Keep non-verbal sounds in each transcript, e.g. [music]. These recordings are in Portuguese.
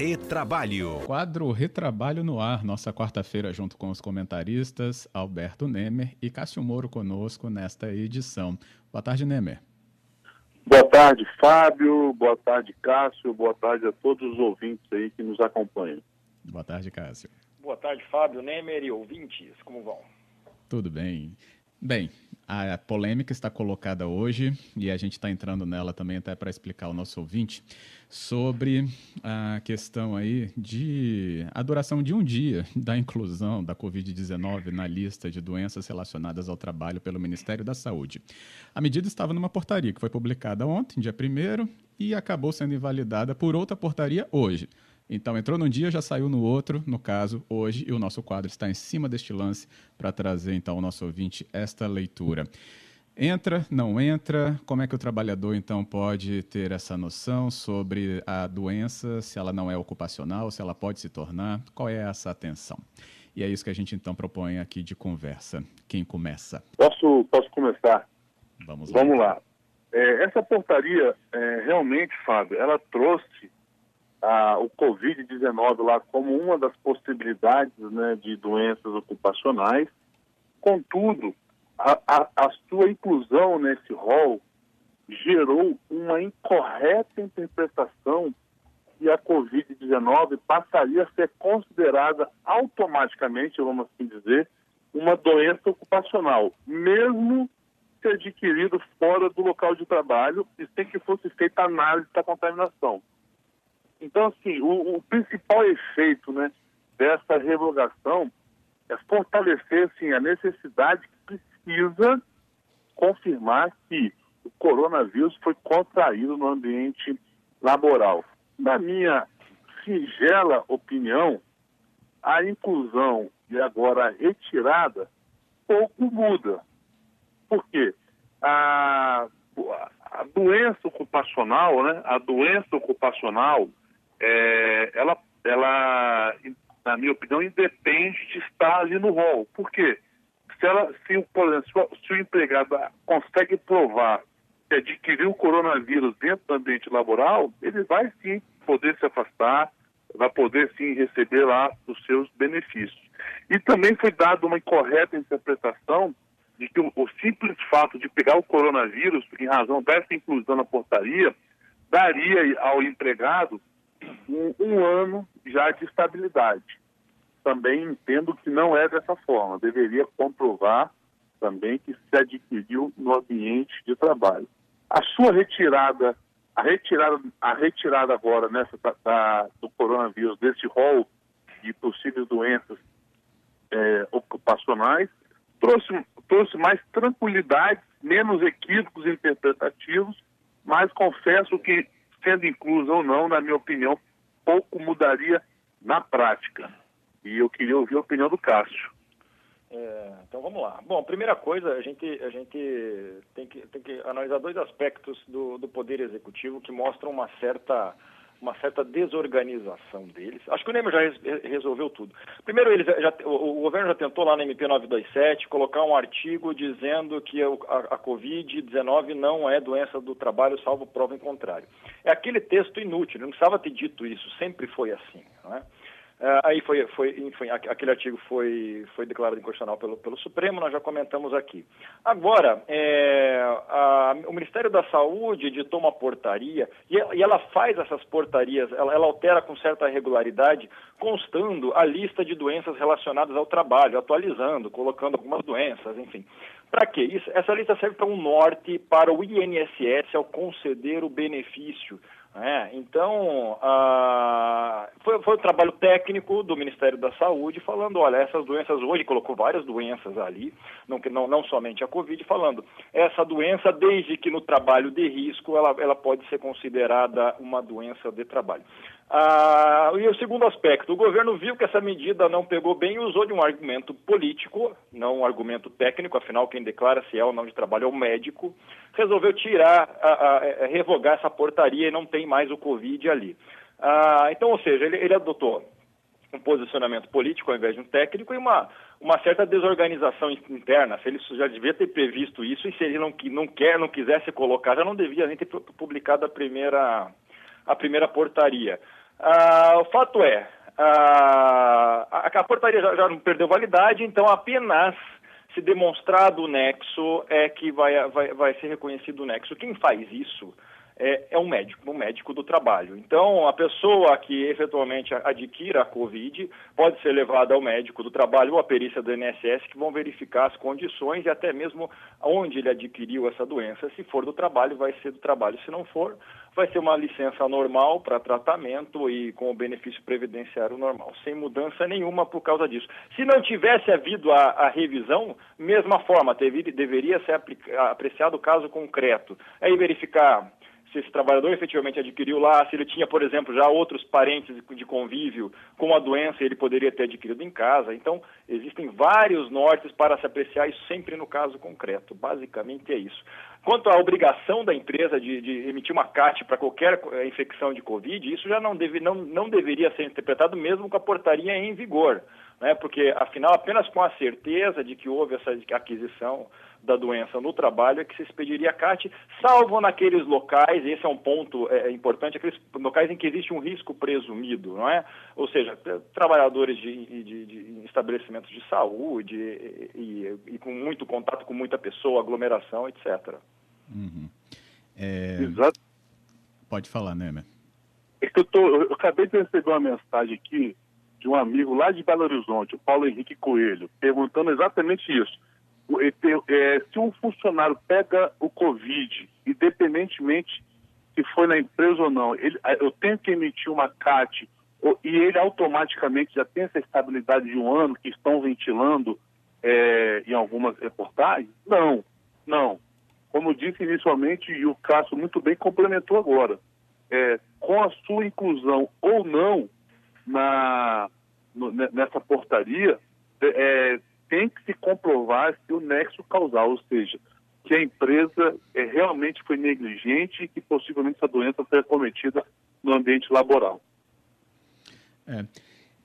Retrabalho. Quadro Retrabalho no ar, nossa quarta-feira, junto com os comentaristas Alberto Nemer e Cássio Moro conosco nesta edição. Boa tarde, Nemer. Boa tarde, Fábio. Boa tarde, Cássio. Boa tarde a todos os ouvintes aí que nos acompanham. Boa tarde, Cássio. Boa tarde, Fábio, Nemer e ouvintes. Como vão? Tudo bem. Bem, a polêmica está colocada hoje e a gente está entrando nela também até para explicar ao nosso ouvinte sobre a questão aí de a duração de um dia da inclusão da Covid-19 na lista de doenças relacionadas ao trabalho pelo Ministério da Saúde. A medida estava numa portaria que foi publicada ontem, dia 1 e acabou sendo invalidada por outra portaria hoje. Então, entrou num dia, já saiu no outro, no caso, hoje, e o nosso quadro está em cima deste lance para trazer, então, ao nosso ouvinte esta leitura. Entra, não entra? Como é que o trabalhador, então, pode ter essa noção sobre a doença, se ela não é ocupacional, se ela pode se tornar? Qual é essa atenção? E é isso que a gente, então, propõe aqui de conversa. Quem começa? Posso, posso começar? Vamos lá. Vamos lá. É, essa portaria, é, realmente, Fábio, ela trouxe a, o Covid-19 lá como uma das possibilidades né, de doenças ocupacionais. Contudo, a, a, a sua inclusão nesse rol gerou uma incorreta interpretação e a Covid-19 passaria a ser considerada automaticamente, vamos assim dizer, uma doença ocupacional, mesmo se adquirido fora do local de trabalho e sem que fosse feita análise da contaminação. Então, assim, o, o principal efeito né, dessa revogação é fortalecer assim, a necessidade que precisa confirmar que o coronavírus foi contraído no ambiente laboral. Na minha singela opinião, a inclusão e agora a retirada pouco muda. Por quê? A, a doença ocupacional, né? A doença ocupacional, é, ela, ela, na minha opinião, independe de estar ali no rol. Por quê? Se, ela, se, por exemplo, se o empregado consegue provar que adquiriu o coronavírus dentro do ambiente laboral, ele vai sim poder se afastar, vai poder sim receber lá os seus benefícios. E também foi dada uma incorreta interpretação de que o, o, simples fato de pegar o coronavírus, em razão dessa inclusão na portaria, daria ao empregado um, um ano já de estabilidade. Também entendo que não é dessa forma. Deveria comprovar também que se adquiriu no ambiente de trabalho. A sua retirada, a retirada, a retirada agora nessa da, do coronavírus desse rol de possíveis doenças é, ocupacionais trouxe, trouxe mais tranquilidade, menos equívocos interpretativos, mas confesso que sendo incluso ou não, na minha opinião, pouco mudaria na prática. E eu queria ouvir a opinião do Cássio. É, então vamos lá. Bom, primeira coisa, a gente, a gente tem, que, tem que analisar dois aspectos do, do Poder Executivo que mostram uma certa uma certa desorganização deles. Acho que o Neymar já resolveu tudo. Primeiro, eles já, o, governo já tentou lá na MP 927 colocar um artigo dizendo que a, a Covid-19 não é doença do trabalho, salvo prova em contrário. É aquele texto inútil, não precisava ter dito isso, sempre foi assim. Não é? Uh, aí foi, foi, enfim, aquele artigo foi, foi declarado inconstitucional pelo, pelo Supremo, nós já comentamos aqui. Agora, é, a, o Ministério da Saúde editou uma portaria e, e ela faz essas portarias, ela, ela, altera com certa regularidade, constando a lista de doenças relacionadas ao trabalho, atualizando, colocando algumas doenças, enfim. Para quê? Isso, essa lista serve para um norte para o INSS ao conceder o benefício é, então, foi, foi um trabalho técnico do Ministério da Saúde falando, olha, essas doenças hoje, colocou várias doenças ali, não, não, não somente a Covid, falando, essa doença, desde que no trabalho de risco, ela, ela pode ser considerada uma doença de trabalho. Ah, e o segundo aspecto, o governo viu que essa medida não pegou bem e usou de um argumento político, não um argumento técnico, afinal quem declara se é ou não de trabalho é o médico, resolveu tirar, a, a, a, revogar essa portaria e não tem mais o Covid ali. Ah, então, ou seja, ele, ele adotou um posicionamento político ao invés de um técnico e uma, uma certa desorganização interna. Se ele já devia ter previsto isso e se ele não, não quer, não quisesse colocar, já não devia nem ter publicado a primeira, a primeira portaria. Ah, o fato é, ah, a, a, portaria já, já perdeu validade, então apenas se demonstrado o nexo é que vai, vai, vai ser reconhecido o nexo. Quem faz isso é, é um médico, um médico do trabalho. Então, a pessoa que efetualmente adquira a Covid pode ser levada ao médico do trabalho ou à perícia do INSS, que vão verificar as condições e até mesmo onde ele adquiriu essa doença. Se for do trabalho, vai ser do trabalho. Se não for, vai ser uma licença normal para tratamento e com o benefício previdenciário normal, sem mudança nenhuma por causa disso. Se não tivesse havido a, a revisão, mesma forma, teve, deveria ser apreciado o caso concreto. Aí verificar se esse trabalhador efetivamente adquiriu lá, se ele tinha, por exemplo, já outros parentes de convívio com a doença, ele poderia ter adquirido em casa. Então, existem vários nortes para se apreciar isso sempre no caso concreto. Basicamente é isso. Quanto à obrigação da empresa de, de emitir uma CAT para qualquer eh, infecção de Covid, isso já não, deve, não, não deveria ser interpretado mesmo com a portaria em vigor né? porque afinal apenas com a certeza de que houve essa aquisição da doença no trabalho é que se expediria a CAT, salvo naqueles locais, esse é um ponto é, importante, aqueles locais em que existe um risco presumido, não é? Ou seja, trabalhadores de, de, de estabelecimentos de saúde e, e, e, com muito contato com muita pessoa, aglomeração, etc. Uhum. É... Exato. Pode falar, né, É que eu, tô, eu acabei de receber uma mensagem aqui de um amigo lá de Belo Horizonte, o Paulo Henrique Coelho, perguntando exatamente isso. É, se um funcionário pega o Covid, independentemente se foi na empresa ou não, ele, eu tenho que emitir uma CAT e ele automaticamente já tem essa estabilidade de um ano que estão ventilando é, em algumas reportagens? Não, não. Como disse inicialmente, e o Cássio muito bem complementou agora, é, com a sua inclusão ou não na, no, nessa portaria, é, tem que se comprovar se o nexo causal, ou seja, que a empresa é, realmente foi negligente e que possivelmente essa doença foi cometida no ambiente laboral. É,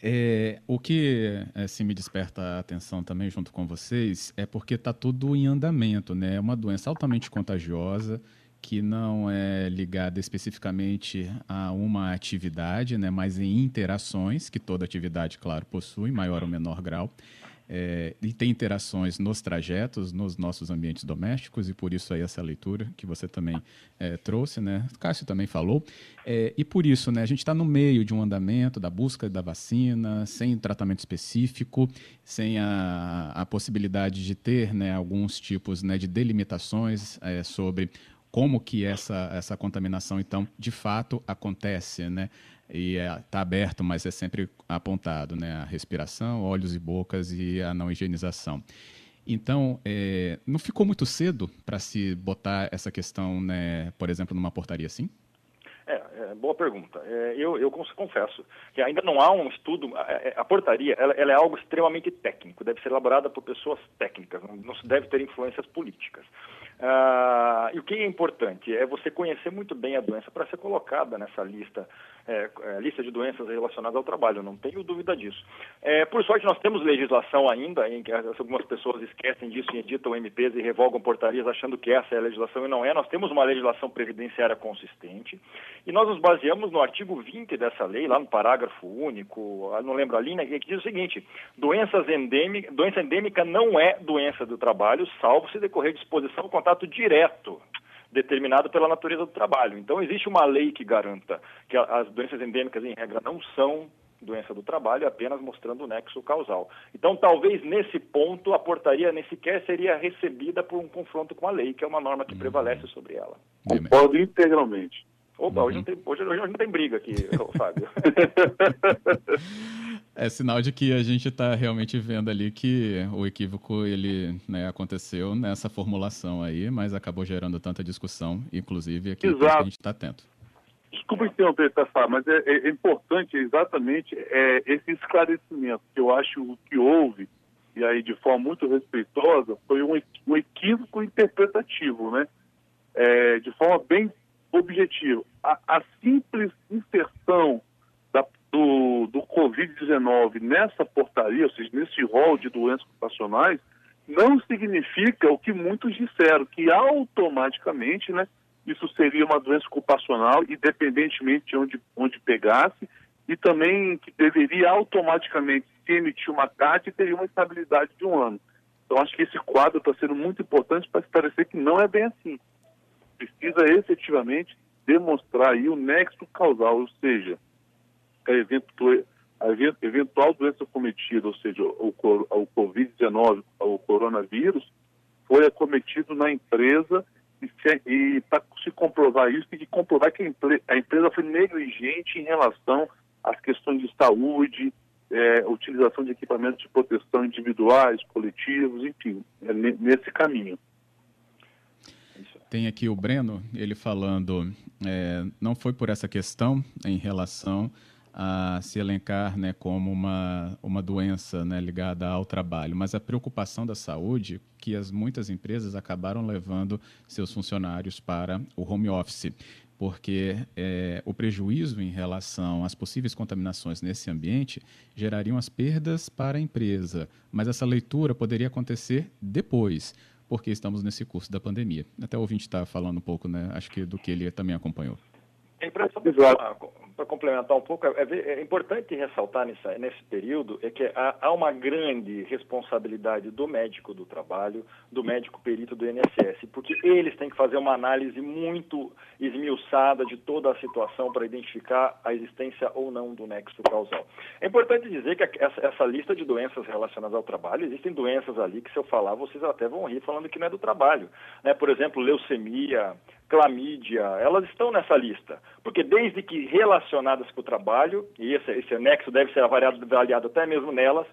é, o que assim, me desperta a atenção também junto com vocês é porque está tudo em andamento, né? É uma doença altamente contagiosa, que não é ligada especificamente a uma atividade, né, mas em interações, que toda atividade, claro, possui, maior ou menor grau. É, e tem interações nos trajetos, nos nossos ambientes domésticos, e por isso aí essa leitura que você também é, trouxe, né? O Cássio também falou. É, e por isso, né, a gente está no meio de um andamento da busca da vacina, sem tratamento específico, sem a, a possibilidade de ter né, alguns tipos né, de delimitações é, sobre como que essa, essa contaminação, então, de fato acontece, né? E está é, tá aberto, mas é sempre apontado, né? A respiração, olhos e bocas e a não higienização. Então, é, não ficou muito cedo para se botar essa questão, né, por exemplo, numa portaria assim? É, é boa pergunta. É, eu, eu confesso que ainda não há um estudo. A, a portaria ela, ela, é algo extremamente técnico, deve ser elaborada por pessoas técnicas, não se deve ter influências políticas. Ah, e o que é importante é você conhecer muito bem a doença para ser colocada nessa lista, é, é, lista de doenças relacionadas ao trabalho, não tenho dúvida disso. É, por sorte, nós temos legislação ainda, em que algumas pessoas esquecem disso e editam MPs e revogam portarias achando que essa é a legislação e não é. Nós temos uma legislação previdenciária consistente e nós nos baseamos no artigo 20 dessa lei, lá no parágrafo único, não lembro a linha, que diz o seguinte: doenças endêmica, doença endêmica não é doença do trabalho, salvo se decorrer de exposição contra contato direto determinado pela natureza do trabalho. Então, existe uma lei que garanta que as doenças endêmicas, em regra, não são doença do trabalho, apenas mostrando o nexo causal. Então, talvez nesse ponto, a portaria nem sequer seria recebida por um confronto com a lei, que é uma norma que uhum. prevalece sobre ela. Concordo integralmente. Opa, uhum. hoje, não tem, hoje, hoje não tem briga aqui, Fábio. [laughs] É sinal de que a gente está realmente vendo ali que o equívoco ele né, aconteceu nessa formulação aí, mas acabou gerando tanta discussão, inclusive aqui que a gente está atento. Desculpa interromper, Tafá, mas é, é, importante exatamente é, esse esclarecimento que eu acho que houve, e aí de forma muito respeitosa, foi um, um equívoco interpretativo, né? É, de forma bem objetiva. A, a simples inserção do, do Covid-19 nessa portaria, ou seja, nesse rol de doenças ocupacionais, não significa o que muitos disseram, que automaticamente né, isso seria uma doença ocupacional, independentemente de onde, onde pegasse, e também que deveria automaticamente se emitir uma carta e teria uma estabilidade de um ano. Então, acho que esse quadro está sendo muito importante para esclarecer que não é bem assim. Precisa efetivamente demonstrar aí o nexo causal, ou seja, a, eventu a eventual doença cometida, ou seja, o, o Covid-19, o coronavírus, foi acometido na empresa e, para se comprovar isso, tem que comprovar que a empresa foi negligente em relação às questões de saúde, é, utilização de equipamentos de proteção individuais, coletivos, enfim, é nesse caminho. Tem aqui o Breno, ele falando, é, não foi por essa questão em relação a se elencar né, como uma, uma doença né, ligada ao trabalho, mas a preocupação da saúde que as muitas empresas acabaram levando seus funcionários para o home office porque é, o prejuízo em relação às possíveis contaminações nesse ambiente gerariam as perdas para a empresa, mas essa leitura poderia acontecer depois, porque estamos nesse curso da pandemia. Até o ouvinte está falando um pouco, né? Acho que do que ele também acompanhou. É impressão para complementar um pouco, é, é, importante ressaltar nessa, nesse período é que há, há, uma grande responsabilidade do médico do trabalho, do médico perito do INSS, porque eles têm que fazer uma análise muito esmiuçada de toda a situação para identificar a existência ou não do nexo causal. É importante dizer que essa, essa lista de doenças relacionadas ao trabalho, existem doenças ali que se eu falar vocês até vão rir falando que não é do trabalho. Né? Por exemplo, leucemia, clamídia, elas estão nessa lista. Porque desde que relacionadas com o trabalho, e esse, esse anexo deve ser avaliado, avaliado até mesmo nelas,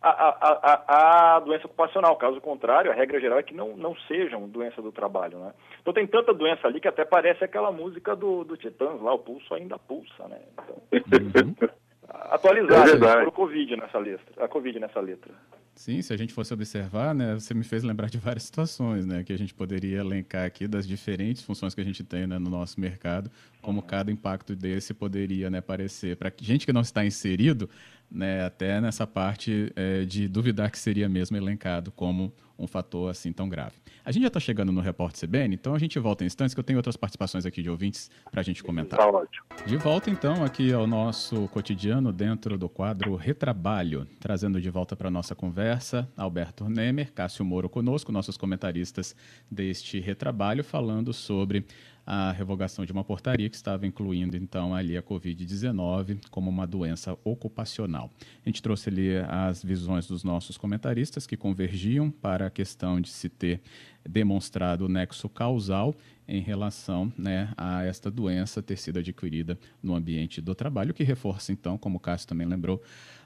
a, a, a, a, doença ocupacional. Caso contrário, a regra geral é que não, não sejam doença do trabalho. Né? Então tem tanta doença ali que até parece aquela música do, do Titãs lá, o pulso ainda pulsa. Né? Então, uhum. atualizar é o Covid nessa letra, a Covid nessa letra. Sim, se a gente fosse observar, né, você me fez lembrar de várias [laughs] situações, né, que a gente poderia elencar aqui das diferentes funções que a gente tem né, no nosso mercado, como cada impacto desse poderia né, aparecer. Para gente que não está inserido, né, até nessa parte é, de duvidar que seria mesmo elencado como um fator assim tão grave. A gente já está chegando no Repórter CBN, então a gente volta em instantes, que eu tenho outras participações aqui de ouvintes para a gente comentar. Tá ótimo. De volta então aqui ao nosso cotidiano dentro do quadro Retrabalho, trazendo de volta para nossa conversa Alberto Nemer, Cássio Moro conosco, nossos comentaristas deste Retrabalho, falando sobre a revogação de uma portaria que estava incluindo então ali a Covid-19 como uma doença ocupacional. A gente trouxe ali as visões dos nossos comentaristas que convergiam para a questão de se ter demonstrado o nexo causal em relação né, a esta doença ter sido adquirida no ambiente do trabalho, que reforça então, como o Cássio também lembrou,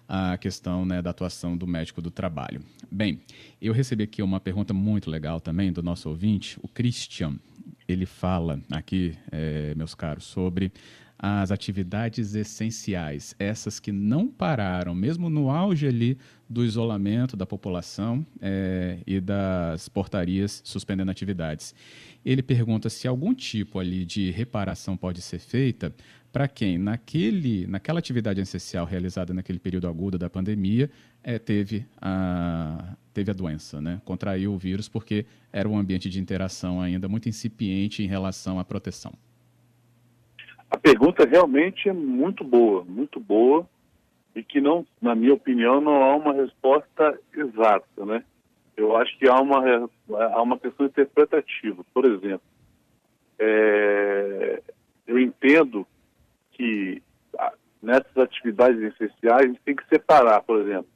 a questão né, da atuação do médico do trabalho. Bem, eu recebi aqui uma pergunta muito legal também do nosso ouvinte, o Christian ele fala aqui, é, meus caros, sobre as atividades essenciais, essas que não pararam, mesmo no auge ali do isolamento da população é, e das portarias suspendendo atividades. Ele pergunta se algum tipo ali de reparação pode ser feita para quem, naquele, naquela atividade essencial realizada naquele período agudo da pandemia, é, teve, a, teve a doença, né? contraiu o vírus, porque era um ambiente de interação ainda muito incipiente em relação à proteção. A pergunta realmente é muito boa, muito boa, e que não, na minha opinião, não há uma resposta exata, né? Eu acho que há uma, há uma questão interpretativa. Por exemplo, é, eu entendo que nessas atividades essenciais a gente tem que separar, por exemplo,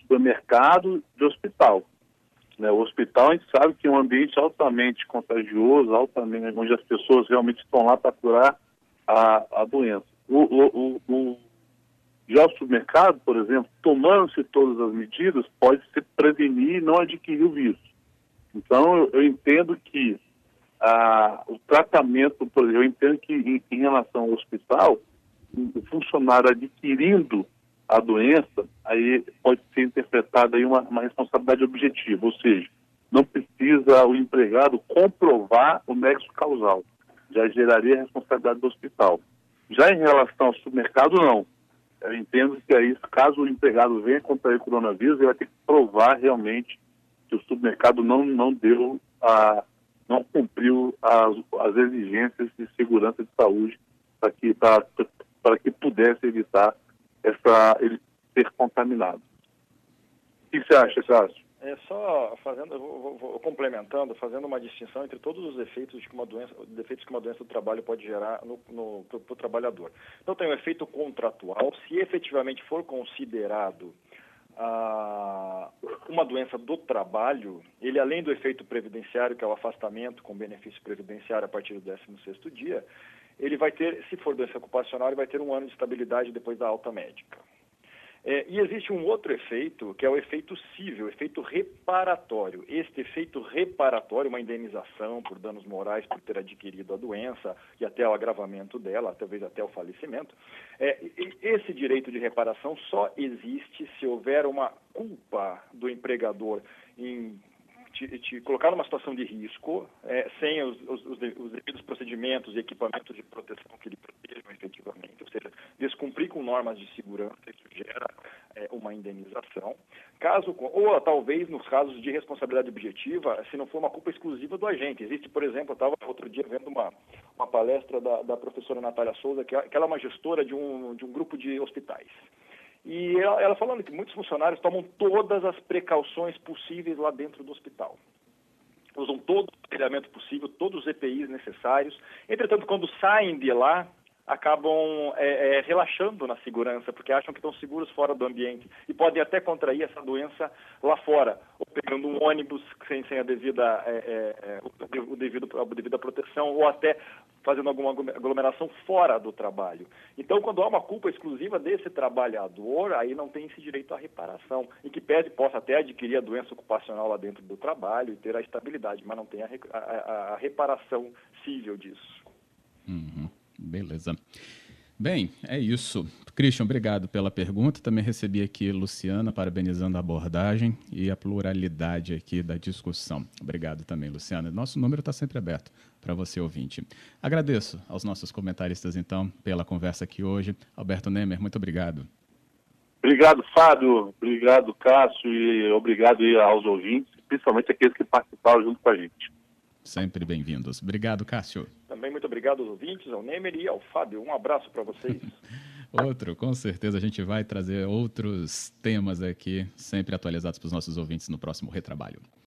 supermercado de hospital. Né? O hospital a gente sabe que é um ambiente altamente contagioso, altamente, onde as pessoas realmente estão lá para curar a, a doença. O, o, o, já o supermercado, por exemplo, tomando-se todas as medidas, pode se prevenir e não adquirir o vírus. Então, eu, eu entendo que o tratamento, por exemplo, eu entendo que em, em relação ao hospital, o funcionário adquirindo a doença, aí pode ser interpretada aí uma, uma responsabilidade objetiva, ou seja, não precisa o empregado comprovar o nexo causal, já geraria a responsabilidade do hospital. Já em relação ao supermercado, não. Eu entendo que aí, caso o empregado venha contrair coronavírus, ele vai ter que provar realmente que o supermercado não, não deu a, não cumpriu as, as exigências de segurança de saúde para que para que pudesse evitar essa, ele ser contaminado. O que você acha, Cássio? É só fazendo, vou, vou, complementando, fazendo uma distinção entre todos os efeitos que uma doença, defeitos que uma doença do trabalho pode gerar no, para o trabalhador. Então tem o efeito contratual, se efetivamente for considerado ah, uma doença do trabalho, ele além do efeito previdenciário, que é o afastamento com benefício previdenciário a partir do 16º dia, ele vai ter, se for doença ocupacional, ele vai ter um ano de estabilidade depois da alta médica. É, e existe um outro efeito, que é o efeito civil, o efeito reparatório. Este efeito reparatório, uma indenização por danos morais por ter adquirido a doença e até o agravamento dela, talvez até o falecimento, é, esse direito de reparação só existe se houver uma culpa do empregador em te, te, colocar numa situação de risco, é, sem os, os, os, devidos procedimentos e equipamentos de proteção que lhe protejam efetivamente, ou seja, descumprir com normas de segurança, isso indenização. Caso, ou talvez nos casos de responsabilidade objetiva, se não for uma culpa exclusiva do agente. Existe, por exemplo, eu estava outro dia vendo uma, uma palestra da, da professora Natália Souza, que, que ela é uma gestora de um, de um grupo de hospitais. E ela, ela falando que muitos funcionários tomam todas as precauções possíveis lá dentro do hospital usam todo o treinamento possível, todos os EPIs necessários. Entretanto, quando saem de lá, acabam é, é, relaxando na segurança, porque acham que estão seguros fora do ambiente e podem até contrair essa doença lá fora, ou pegando um ônibus sem, sem a devida, é, é, é o, devido, a devida proteção, ou até fazendo alguma aglomeração fora do trabalho. Então, quando há uma culpa exclusiva desse trabalhador, aí não tem esse direito à reparação, em que pede possa até adquirir a doença ocupacional lá dentro do trabalho e ter a estabilidade, mas não tem a, a, a reparação civil disso. Uhum. Beleza. Bem, é isso. Christian, obrigado pela pergunta. Também recebi aqui Luciana parabenizando a abordagem e a pluralidade aqui da discussão. Obrigado também, Luciana. Nosso número está sempre aberto para você ouvinte. Agradeço aos nossos comentaristas, então, pela conversa aqui hoje. Alberto Nemer, muito obrigado. Obrigado, Fábio. Obrigado, Cássio. E obrigado aos ouvintes, principalmente aqueles que participaram junto com a gente. Sempre bem-vindos. Obrigado, Cássio. Também muito obrigado aos ouvintes, ao Nemer e ao Fábio. Um abraço para vocês. [laughs] Outro, com certeza a gente vai trazer outros temas aqui, sempre atualizados para os nossos ouvintes no próximo retrabalho.